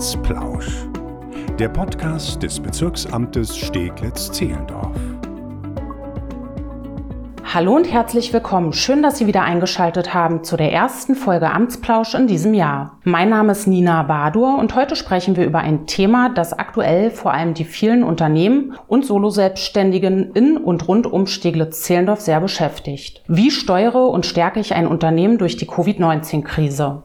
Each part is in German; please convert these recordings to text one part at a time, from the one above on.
Amtsplausch, der Podcast des Bezirksamtes Steglitz-Zehlendorf. Hallo und herzlich willkommen. Schön, dass Sie wieder eingeschaltet haben zu der ersten Folge Amtsplausch in diesem Jahr. Mein Name ist Nina Badur und heute sprechen wir über ein Thema, das aktuell vor allem die vielen Unternehmen und Soloselbstständigen in und rund um Steglitz-Zehlendorf sehr beschäftigt. Wie steuere und stärke ich ein Unternehmen durch die Covid-19-Krise?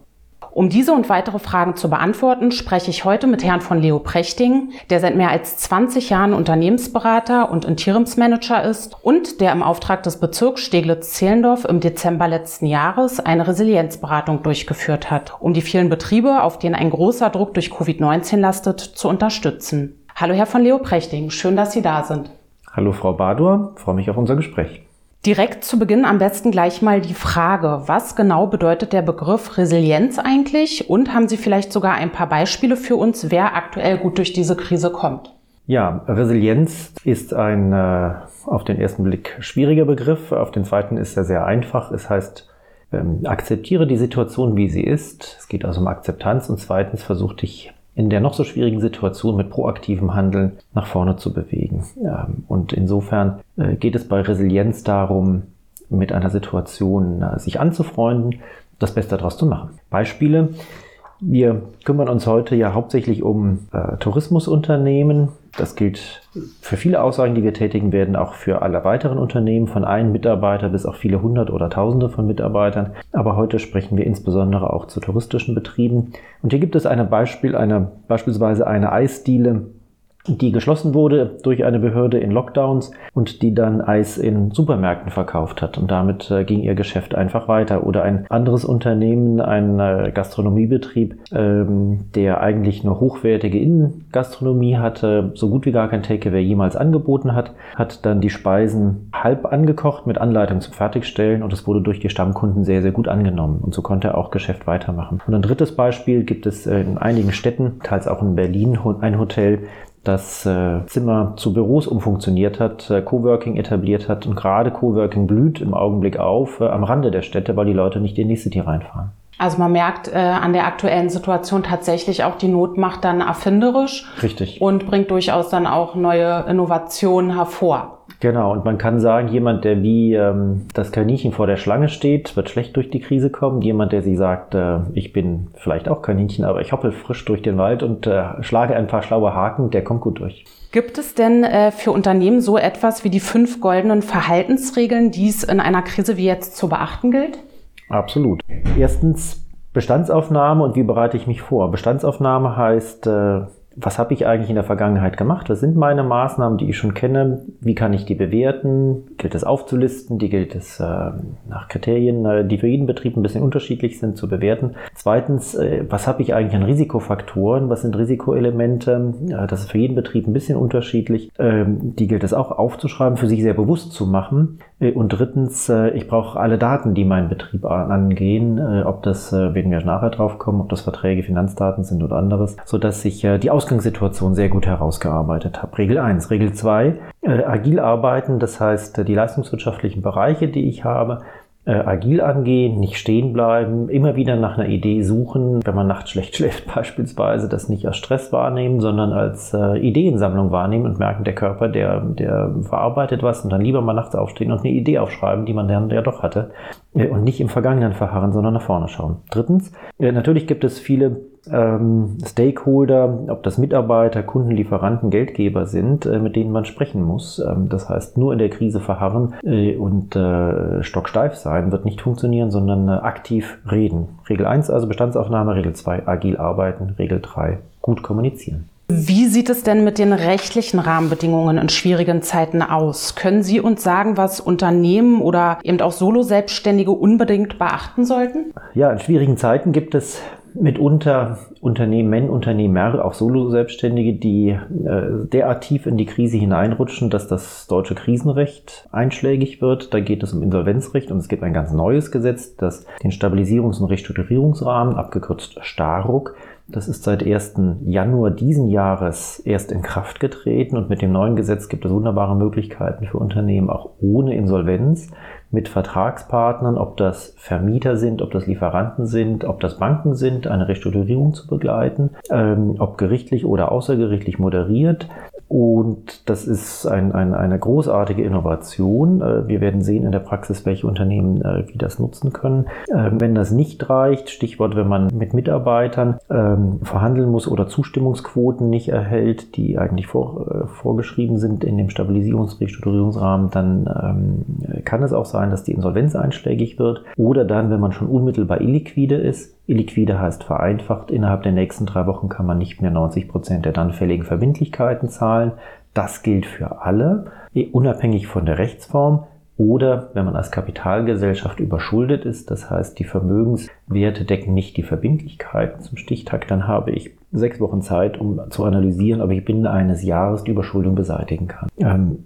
Um diese und weitere Fragen zu beantworten, spreche ich heute mit Herrn von Leo Prechting, der seit mehr als 20 Jahren Unternehmensberater und Interimsmanager ist und der im Auftrag des Bezirks Steglitz-Zehlendorf im Dezember letzten Jahres eine Resilienzberatung durchgeführt hat, um die vielen Betriebe, auf denen ein großer Druck durch Covid-19 lastet, zu unterstützen. Hallo Herr von Leo Prechting, schön, dass Sie da sind. Hallo Frau Badur, freue mich auf unser Gespräch. Direkt zu Beginn am besten gleich mal die Frage, was genau bedeutet der Begriff Resilienz eigentlich? Und haben Sie vielleicht sogar ein paar Beispiele für uns, wer aktuell gut durch diese Krise kommt? Ja, Resilienz ist ein äh, auf den ersten Blick schwieriger Begriff, auf den zweiten ist er sehr einfach. Es heißt, ähm, akzeptiere die Situation, wie sie ist. Es geht also um Akzeptanz und zweitens versuch dich in der noch so schwierigen Situation mit proaktivem Handeln nach vorne zu bewegen. Und insofern äh, geht es bei Resilienz darum, mit einer Situation äh, sich anzufreunden, das Beste daraus zu machen. Beispiele. Wir kümmern uns heute ja hauptsächlich um äh, Tourismusunternehmen, das gilt für viele Aussagen, die wir tätigen werden, auch für alle weiteren Unternehmen, von einem Mitarbeiter bis auch viele hundert oder tausende von Mitarbeitern. Aber heute sprechen wir insbesondere auch zu touristischen Betrieben. Und hier gibt es ein Beispiel, eine, beispielsweise eine Eisdiele, die geschlossen wurde durch eine Behörde in Lockdowns und die dann Eis in Supermärkten verkauft hat. Und damit äh, ging ihr Geschäft einfach weiter. Oder ein anderes Unternehmen, ein äh, Gastronomiebetrieb, ähm, der eigentlich nur hochwertige Innengastronomie hatte, so gut wie gar kein Takeaway jemals angeboten hat, hat dann die Speisen halb angekocht mit Anleitung zum Fertigstellen und es wurde durch die Stammkunden sehr, sehr gut angenommen. Und so konnte er auch Geschäft weitermachen. Und ein drittes Beispiel gibt es in einigen Städten, teils auch in Berlin, ein Hotel, das äh, Zimmer zu Büros umfunktioniert hat, äh, Coworking etabliert hat und gerade Coworking blüht im Augenblick auf äh, am Rande der Städte, weil die Leute nicht in die City reinfahren. Also man merkt äh, an der aktuellen Situation tatsächlich auch, die Not macht dann erfinderisch. Richtig. Und bringt durchaus dann auch neue Innovationen hervor. Genau, und man kann sagen, jemand, der wie ähm, das Kaninchen vor der Schlange steht, wird schlecht durch die Krise kommen. Jemand, der sie sagt, äh, ich bin vielleicht auch Kaninchen, aber ich hoppel frisch durch den Wald und äh, schlage ein paar schlaue Haken, der kommt gut durch. Gibt es denn äh, für Unternehmen so etwas wie die fünf goldenen Verhaltensregeln, die es in einer Krise wie jetzt zu beachten gilt? Absolut. Erstens Bestandsaufnahme und wie bereite ich mich vor? Bestandsaufnahme heißt, äh, was habe ich eigentlich in der Vergangenheit gemacht? Was sind meine Maßnahmen, die ich schon kenne? Wie kann ich die bewerten? Gilt es aufzulisten? Die gilt es äh, nach Kriterien, äh, die für jeden Betrieb ein bisschen unterschiedlich sind, zu bewerten. Zweitens, äh, was habe ich eigentlich an Risikofaktoren? Was sind Risikoelemente? Das ist für jeden Betrieb ein bisschen unterschiedlich. Ähm, die gilt es auch aufzuschreiben, für sich sehr bewusst zu machen. Äh, und drittens, äh, ich brauche alle Daten, die meinen Betrieb angehen, ob das, werden wir nachher drauf kommen, ob das Verträge, Finanzdaten sind oder anderes, sodass ich die Aus Ausgangssituation sehr gut herausgearbeitet habe. Regel 1. Regel 2. Äh, agil arbeiten, das heißt, die leistungswirtschaftlichen Bereiche, die ich habe, äh, agil angehen, nicht stehen bleiben, immer wieder nach einer Idee suchen, wenn man nachts schlecht schläft beispielsweise, das nicht als Stress wahrnehmen, sondern als äh, Ideensammlung wahrnehmen und merken, der Körper, der, der verarbeitet was und dann lieber mal nachts aufstehen und eine Idee aufschreiben, die man dann ja doch hatte äh, und nicht im Vergangenen verharren, sondern nach vorne schauen. Drittens, äh, natürlich gibt es viele ähm, Stakeholder, ob das Mitarbeiter, Kunden, Lieferanten, Geldgeber sind, äh, mit denen man sprechen muss. Ähm, das heißt, nur in der Krise verharren äh, und äh, stocksteif sein wird nicht funktionieren, sondern äh, aktiv reden. Regel 1 also Bestandsaufnahme, Regel 2 agil arbeiten, Regel 3 gut kommunizieren. Wie sieht es denn mit den rechtlichen Rahmenbedingungen in schwierigen Zeiten aus? Können Sie uns sagen, was Unternehmen oder eben auch Solo-Selbstständige unbedingt beachten sollten? Ja, in schwierigen Zeiten gibt es mitunter Unternehmen, Unternehmer, auch Solo-Selbstständige, die äh, derart tief in die Krise hineinrutschen, dass das deutsche Krisenrecht einschlägig wird. Da geht es um Insolvenzrecht und es gibt ein ganz neues Gesetz, das den Stabilisierungs- und Restrukturierungsrahmen, abgekürzt STARUK, Das ist seit 1. Januar diesen Jahres erst in Kraft getreten und mit dem neuen Gesetz gibt es wunderbare Möglichkeiten für Unternehmen, auch ohne Insolvenz, mit Vertragspartnern, ob das Vermieter sind, ob das Lieferanten sind, ob das Banken sind, eine Restrukturierung zu begleiten, ähm, ob gerichtlich oder außergerichtlich moderiert. Und das ist ein, ein, eine großartige Innovation. Äh, wir werden sehen in der Praxis, welche Unternehmen äh, wie das nutzen können. Ähm, wenn das nicht reicht, Stichwort, wenn man mit Mitarbeitern ähm, verhandeln muss oder Zustimmungsquoten nicht erhält, die eigentlich vor, äh, vorgeschrieben sind in dem Stabilisierungsrestrukturierungsrahmen, dann ähm, kann es auch sein, dass die Insolvenz einschlägig wird. Oder dann, wenn man schon unmittelbar illiquide ist, Illiquide heißt vereinfacht, innerhalb der nächsten drei Wochen kann man nicht mehr 90 Prozent der dann fälligen Verbindlichkeiten zahlen. Das gilt für alle, unabhängig von der Rechtsform. Oder wenn man als Kapitalgesellschaft überschuldet ist, das heißt die Vermögenswerte decken nicht die Verbindlichkeiten zum Stichtag, dann habe ich sechs Wochen Zeit, um zu analysieren, ob ich binnen eines Jahres die Überschuldung beseitigen kann. Ähm,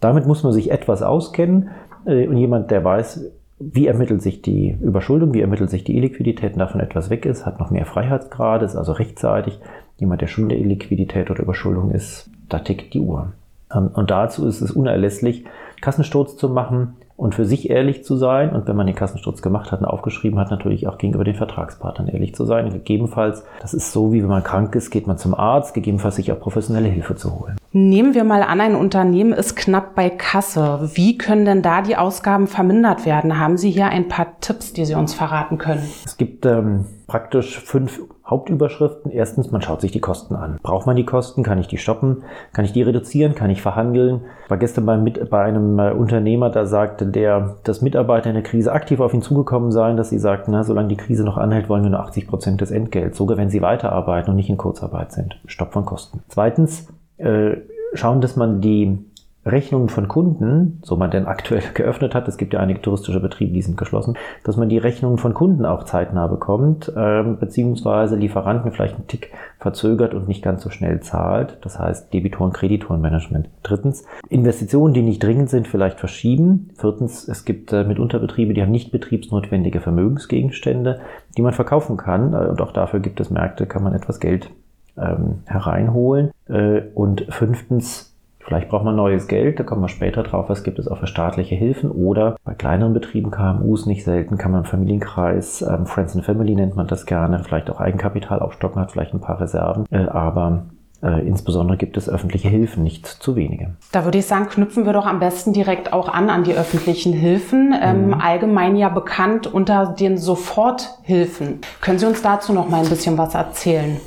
damit muss man sich etwas auskennen äh, und jemand, der weiß, wie ermittelt sich die Überschuldung, wie ermittelt sich die Illiquidität, davon etwas weg ist, hat noch mehr Freiheitsgrade, ist also rechtzeitig. Jemand, der schon der Illiquidität oder Überschuldung ist, da tickt die Uhr. Ähm, und dazu ist es unerlässlich, Kassensturz zu machen und für sich ehrlich zu sein. Und wenn man den Kassensturz gemacht hat und aufgeschrieben hat, natürlich auch gegenüber den Vertragspartnern ehrlich zu sein. gegebenenfalls, das ist so, wie wenn man krank ist, geht man zum Arzt, gegebenenfalls sich auch professionelle Hilfe zu holen. Nehmen wir mal an, ein Unternehmen ist knapp bei Kasse. Wie können denn da die Ausgaben vermindert werden? Haben Sie hier ein paar Tipps, die Sie uns verraten können? Es gibt ähm, praktisch fünf Hauptüberschriften. Erstens, man schaut sich die Kosten an. Braucht man die Kosten? Kann ich die stoppen? Kann ich die reduzieren? Kann ich verhandeln? War gestern bei, bei einem äh, Unternehmer, da sagte der, dass Mitarbeiter in der Krise aktiv auf ihn zugekommen seien, dass sie sagten, na, solange die Krise noch anhält, wollen wir nur 80 Prozent des Entgelts, sogar wenn sie weiterarbeiten und nicht in Kurzarbeit sind. Stopp von Kosten. Zweitens, äh, schauen, dass man die Rechnungen von Kunden, so man denn aktuell geöffnet hat, es gibt ja einige touristische Betriebe, die sind geschlossen, dass man die Rechnungen von Kunden auch zeitnah bekommt, äh, beziehungsweise Lieferanten vielleicht einen Tick verzögert und nicht ganz so schnell zahlt. Das heißt Debitoren-Kreditoren-Management. Drittens, Investitionen, die nicht dringend sind, vielleicht verschieben. Viertens, es gibt äh, mitunter Betriebe, die haben nicht betriebsnotwendige Vermögensgegenstände, die man verkaufen kann. Äh, und auch dafür gibt es Märkte, kann man etwas Geld ähm, hereinholen. Äh, und fünftens, Vielleicht braucht man neues Geld, da kommen wir später drauf, was gibt es auch für staatliche Hilfen. Oder bei kleineren Betrieben, KMUs nicht selten, kann man im Familienkreis, ähm, Friends and Family nennt man das gerne, vielleicht auch Eigenkapital aufstocken, hat vielleicht ein paar Reserven. Äh, aber äh, insbesondere gibt es öffentliche Hilfen, nicht zu wenige. Da würde ich sagen, knüpfen wir doch am besten direkt auch an an die öffentlichen Hilfen. Ähm, mhm. allgemein ja bekannt unter den Soforthilfen. Können Sie uns dazu noch mal ein bisschen was erzählen?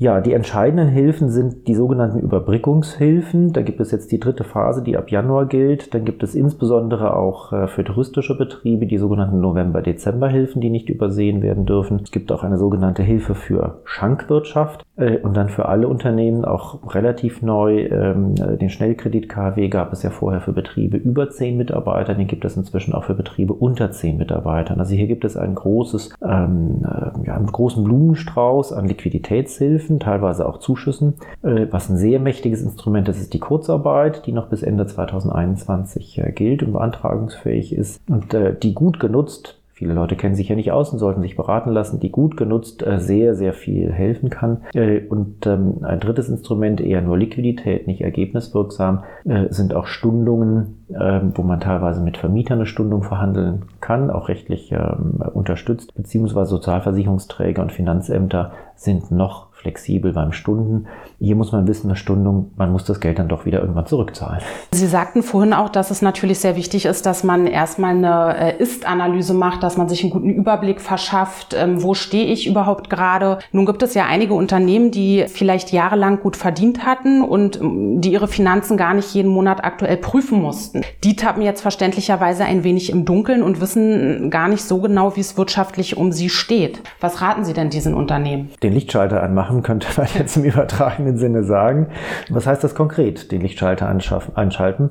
Ja, die entscheidenden Hilfen sind die sogenannten Überbrückungshilfen. Da gibt es jetzt die dritte Phase, die ab Januar gilt. Dann gibt es insbesondere auch äh, für touristische Betriebe die sogenannten November-Dezember-Hilfen, die nicht übersehen werden dürfen. Es gibt auch eine sogenannte Hilfe für Schankwirtschaft äh, und dann für alle Unternehmen auch relativ neu. Ähm, den Schnellkredit KW gab es ja vorher für Betriebe über zehn Mitarbeiter. Den gibt es inzwischen auch für Betriebe unter zehn Mitarbeitern. Also hier gibt es ein großes, ähm, äh, ja, einen großen Blumenstrauß an Liquiditätshilfen Hilfen, teilweise auch Zuschüssen. Äh, was ein sehr mächtiges Instrument ist, ist die Kurzarbeit, die noch bis Ende 2021 äh, gilt und beantragungsfähig ist und äh, die gut genutzt Viele Leute kennen sich ja nicht aus und sollten sich beraten lassen, die gut genutzt sehr, sehr viel helfen kann. Und ähm, ein drittes Instrument, eher nur Liquidität, nicht ergebniswirksam, sind auch Stundungen, ähm, wo man teilweise mit Vermietern eine Stundung verhandeln kann, auch rechtlich ähm, unterstützt, beziehungsweise Sozialversicherungsträger und Finanzämter sind noch flexibel beim Stunden. Hier muss man wissen, eine Stundung, man muss das Geld dann doch wieder irgendwann zurückzahlen. Sie sagten vorhin auch, dass es natürlich sehr wichtig ist, dass man erstmal eine äh, Ist-Analyse macht, dass man sich einen guten Überblick verschafft, ähm, wo stehe ich überhaupt gerade. Nun gibt es ja einige Unternehmen, die vielleicht jahrelang gut verdient hatten und ähm, die ihre Finanzen gar nicht jeden Monat aktuell prüfen mussten. Die tappen jetzt verständlicherweise ein wenig im Dunkeln und wissen gar nicht so genau, wie es wirtschaftlich um sie steht. Was raten Sie denn diesen Unternehmen? Den Lichtschalter anmachen machen, könnte man jetzt im übertragenen Sinne sagen. Was heißt das konkret, den Lichtschalter einschalten?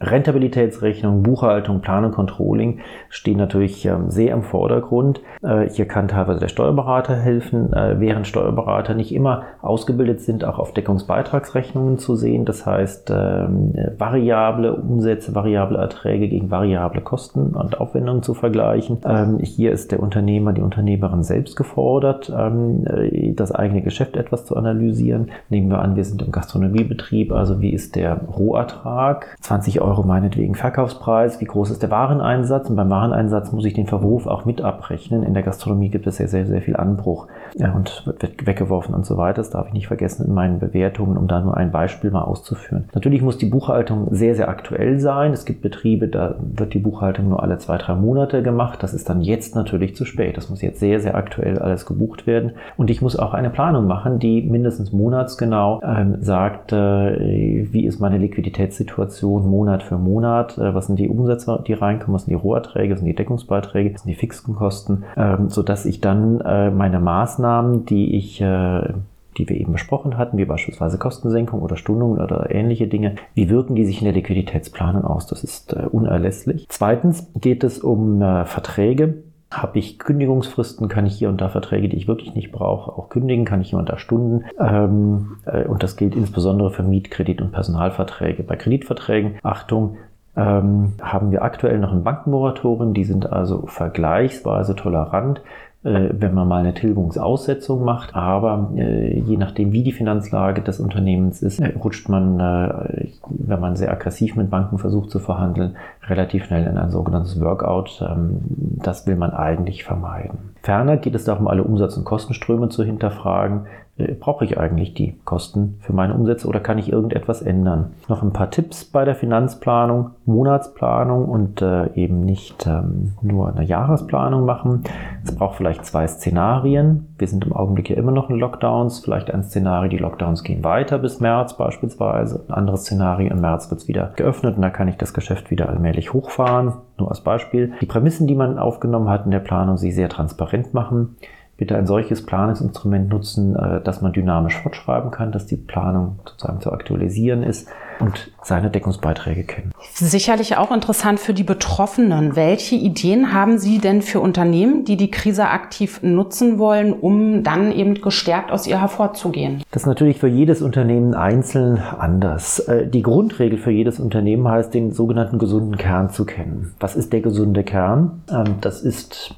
Rentabilitätsrechnung, Buchhaltung, Planung, Controlling stehen natürlich ähm, sehr im Vordergrund. Äh, hier kann teilweise der Steuerberater helfen, äh, während Steuerberater nicht immer ausgebildet sind, auch auf Deckungsbeitragsrechnungen zu sehen. Das heißt, ähm, variable Umsätze, variable Erträge gegen variable Kosten und Aufwendungen zu vergleichen. Ähm, hier ist der Unternehmer, die Unternehmerin selbst gefordert, äh, das eigene Geschäft etwas zu analysieren. Nehmen wir an, wir sind im Gastronomiebetrieb, also wie ist der Rohertrag? 20 Euro Euro meinetwegen Verkaufspreis, wie groß ist der Wareneinsatz? Und beim Wareneinsatz muss ich den Verwurf auch mit abrechnen. In der Gastronomie gibt es sehr, sehr, sehr viel Anbruch ja, und wird weggeworfen und so weiter. Das darf ich nicht vergessen in meinen Bewertungen, um da nur ein Beispiel mal auszuführen. Natürlich muss die Buchhaltung sehr, sehr aktuell sein. Es gibt Betriebe, da wird die Buchhaltung nur alle zwei, drei Monate gemacht. Das ist dann jetzt natürlich zu spät. Das muss jetzt sehr, sehr aktuell alles gebucht werden. Und ich muss auch eine Planung machen, die mindestens monatsgenau ähm, sagt, äh, wie ist meine Liquiditätssituation Monat für Monat, äh, was sind die Umsätze, die reinkommen, was sind die Roherträge, was sind die Deckungsbeiträge, was sind die fixen Kosten, ähm, sodass ich dann äh, meine Maßnahmen, die ich äh, die wir eben besprochen hatten, wie beispielsweise Kostensenkung oder Stundungen oder ähnliche Dinge. Wie wirken die sich in der Liquiditätsplanung aus? Das ist äh, unerlässlich. Zweitens geht es um äh, Verträge. Habe ich Kündigungsfristen, kann ich hier und da Verträge, die ich wirklich nicht brauche, auch kündigen, kann ich hier und da Stunden. Ähm, äh, und das gilt insbesondere für Mietkredit- und Personalverträge. Bei Kreditverträgen, Achtung, ähm, haben wir aktuell noch ein Bankenmoratorium, die sind also vergleichsweise tolerant wenn man mal eine Tilgungsaussetzung macht. Aber äh, je nachdem, wie die Finanzlage des Unternehmens ist, äh, rutscht man, äh, wenn man sehr aggressiv mit Banken versucht zu verhandeln, relativ schnell in ein sogenanntes Workout. Ähm, das will man eigentlich vermeiden. Ferner geht es darum, alle Umsatz- und Kostenströme zu hinterfragen. Äh, brauche ich eigentlich die Kosten für meine Umsätze oder kann ich irgendetwas ändern? Noch ein paar Tipps bei der Finanzplanung, Monatsplanung und äh, eben nicht ähm, nur eine Jahresplanung machen. Es braucht vielleicht zwei Szenarien. Wir sind im Augenblick ja immer noch in Lockdowns. Vielleicht ein Szenario, die Lockdowns gehen weiter bis März beispielsweise. Ein anderes Szenario, im März wird es wieder geöffnet und da kann ich das Geschäft wieder allmählich hochfahren. Nur als Beispiel. Die Prämissen, die man aufgenommen hat in der Planung, sie sehr transparent machen bitte ein solches Planungsinstrument nutzen, äh, dass man dynamisch fortschreiben kann, dass die Planung sozusagen zu aktualisieren ist und seine Deckungsbeiträge kennen. Sicherlich auch interessant für die Betroffenen. Welche Ideen haben Sie denn für Unternehmen, die die Krise aktiv nutzen wollen, um dann eben gestärkt aus ihr hervorzugehen? Das ist natürlich für jedes Unternehmen einzeln anders. Äh, die Grundregel für jedes Unternehmen heißt, den sogenannten gesunden Kern zu kennen. Was ist der gesunde Kern? Ähm, das ist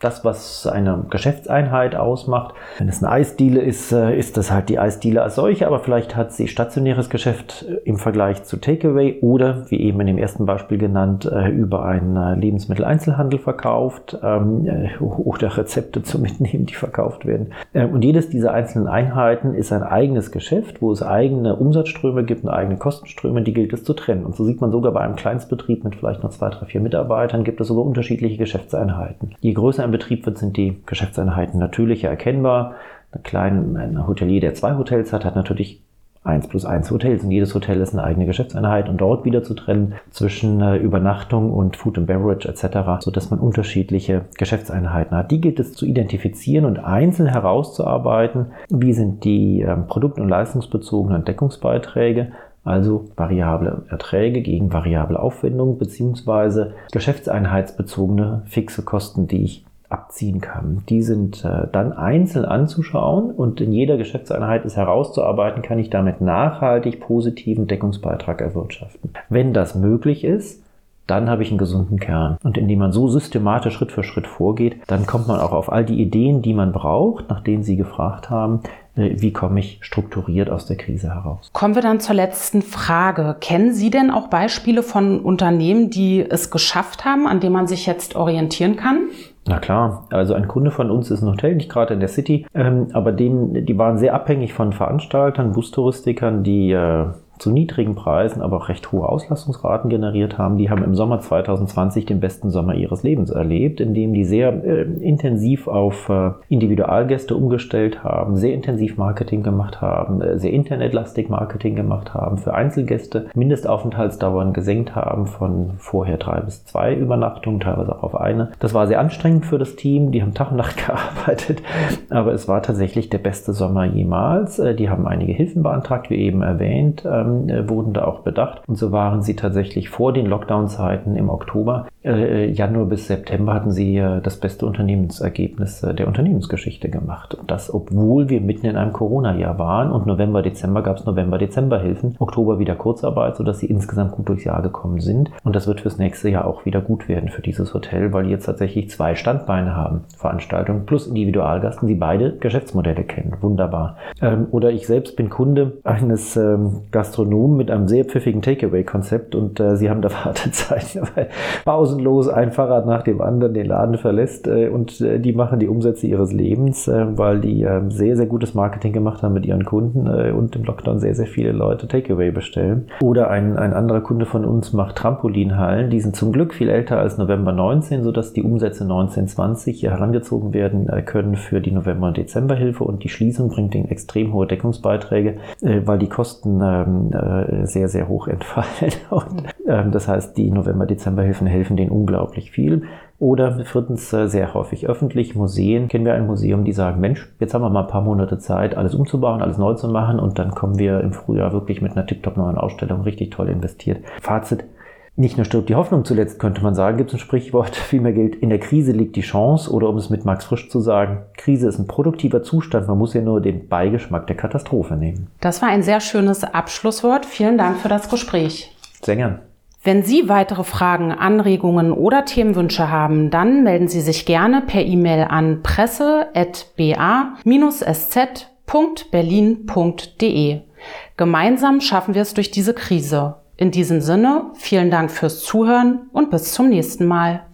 das, was eine Geschäftseinheit ausmacht. Wenn es eine Eisdiele ist, äh, ist das halt die Eisdiele als solche, aber vielleicht hat sie stationäres Geschäft äh, im Vergleich zu Takeaway oder, wie eben in dem ersten Beispiel genannt, äh, über einen Lebensmitteleinzelhandel verkauft ähm, oder Rezepte zum Mitnehmen, die verkauft werden. Und jedes dieser einzelnen Einheiten ist ein eigenes Geschäft, wo es eigene Umsatzströme gibt und eigene Kostenströme, die gilt es zu trennen. Und so sieht man sogar bei einem Kleinstbetrieb mit vielleicht nur zwei, drei, vier Mitarbeitern, gibt es sogar unterschiedliche Geschäftseinheiten. Je größer ein Betrieb wird, sind die Geschäftseinheiten natürlicher erkennbar. Ein kleiner ein Hotelier, der zwei Hotels hat, hat natürlich eins plus eins Hotels und jedes Hotel ist eine eigene Geschäftseinheit und dort wieder zu trennen zwischen äh, Übernachtung und Food and Beverage etc., so dass man unterschiedliche Geschäftseinheiten hat. Die gilt es zu identifizieren und einzeln herauszuarbeiten. Wie sind die äh, produkt- und leistungsbezogenen Deckungsbeiträge? also variable Erträge gegen variable Aufwendungen beziehungsweise geschäftseinheitsbezogene fixe Kosten, die ich abziehen kann. Die sind äh, dann einzeln anzuschauen und in jeder Geschäftseinheit ist herauszuarbeiten, kann ich damit nachhaltig positiven Deckungsbeitrag erwirtschaften. Wenn das möglich ist, dann habe ich einen gesunden Kern. Und indem man so systematisch Schritt für Schritt vorgeht, dann kommt man auch auf all die Ideen, die man braucht, nach denen Sie gefragt haben, äh, wie komme ich strukturiert aus der Krise heraus. Kommen wir dann zur letzten Frage. Kennen Sie denn auch Beispiele von Unternehmen, die es geschafft haben, an denen man sich jetzt orientieren kann? Na klar, also ein Kunde von uns ist ein Hotel, nicht gerade in der City, ähm, aber denen, die waren sehr abhängig von Veranstaltern, Bustouristikern, die äh, zu niedrigen Preisen, aber auch recht hohe Auslastungsraten generiert haben. Die haben im Sommer 2020 den besten Sommer ihres Lebens erlebt, indem die sehr äh, intensiv auf äh, Individualgäste umgestellt haben, sehr intensiv Marketing gemacht haben, äh, sehr internetlastig Marketing gemacht haben, für Einzelgäste Mindestaufenthaltsdauern gesenkt haben von vorher drei bis zwei Übernachtungen, teilweise auch auf eine. Das war sehr anstrengend für das Team, die haben Tag und Nacht gearbeitet, aber es war tatsächlich der beste Sommer jemals. Äh, die haben einige Hilfen beantragt, wie eben erwähnt. Äh, wurden da auch bedacht. Und so waren sie tatsächlich vor den Lockdown-Zeiten im Oktober, äh, Januar bis September hatten sie äh, das beste Unternehmensergebnis äh, der Unternehmensgeschichte gemacht. Und das, obwohl wir mitten in einem Corona-Jahr waren und November, Dezember gab es November-Dezember-Hilfen, Oktober wieder Kurzarbeit, sodass sie insgesamt gut durchs Jahr gekommen sind. Und das wird fürs nächste Jahr auch wieder gut werden für dieses Hotel, weil die jetzt tatsächlich zwei Standbeine haben. Veranstaltungen plus Individualgasten, die beide Geschäftsmodelle kennen. Wunderbar. Ähm, oder ich selbst bin Kunde eines ähm, Gastronomen mit einem sehr pfiffigen Takeaway-Konzept und äh, sie haben da Wartezeiten, weil pausenlos ein Fahrrad nach dem anderen den Laden verlässt äh, und äh, die machen die Umsätze ihres Lebens, äh, weil die ähm, sehr, sehr gutes Marketing gemacht haben mit ihren Kunden äh, und im Lockdown sehr, sehr viele Leute Takeaway bestellen. Oder ein, ein anderer Kunde von uns macht Trampolinhallen, die sind zum Glück viel älter als November 19, sodass die Umsätze 1920 herangezogen werden äh, können für die November- und Dezemberhilfe und die Schließung bringt ihnen extrem hohe Deckungsbeiträge, äh, weil die Kosten ähm, äh, sehr, sehr hoch entfallen. Und, ähm, das heißt, die November-Dezemberhilfen helfen denen unglaublich viel. Oder viertens, äh, sehr häufig öffentlich, Museen. Kennen wir ein Museum, die sagen, Mensch, jetzt haben wir mal ein paar Monate Zeit, alles umzubauen, alles neu zu machen und dann kommen wir im Frühjahr wirklich mit einer tiptop neuen Ausstellung richtig toll investiert. Fazit, nicht nur stirbt die Hoffnung zuletzt, könnte man sagen, gibt es ein Sprichwort, vielmehr gilt, in der Krise liegt die Chance oder um es mit Max Frisch zu sagen, Krise ist ein produktiver Zustand, man muss ja nur den Beigeschmack der Katastrophe nehmen. Das war ein sehr schönes Abschlusswort. Vielen Dank für das Gespräch. Sehr gern. Wenn Sie weitere Fragen, Anregungen oder Themenwünsche haben, dann melden Sie sich gerne per E-Mail an presse.ba-sz.berlin.de. Gemeinsam schaffen wir es durch diese Krise. In diesem Sinne, vielen Dank fürs Zuhören und bis zum nächsten Mal.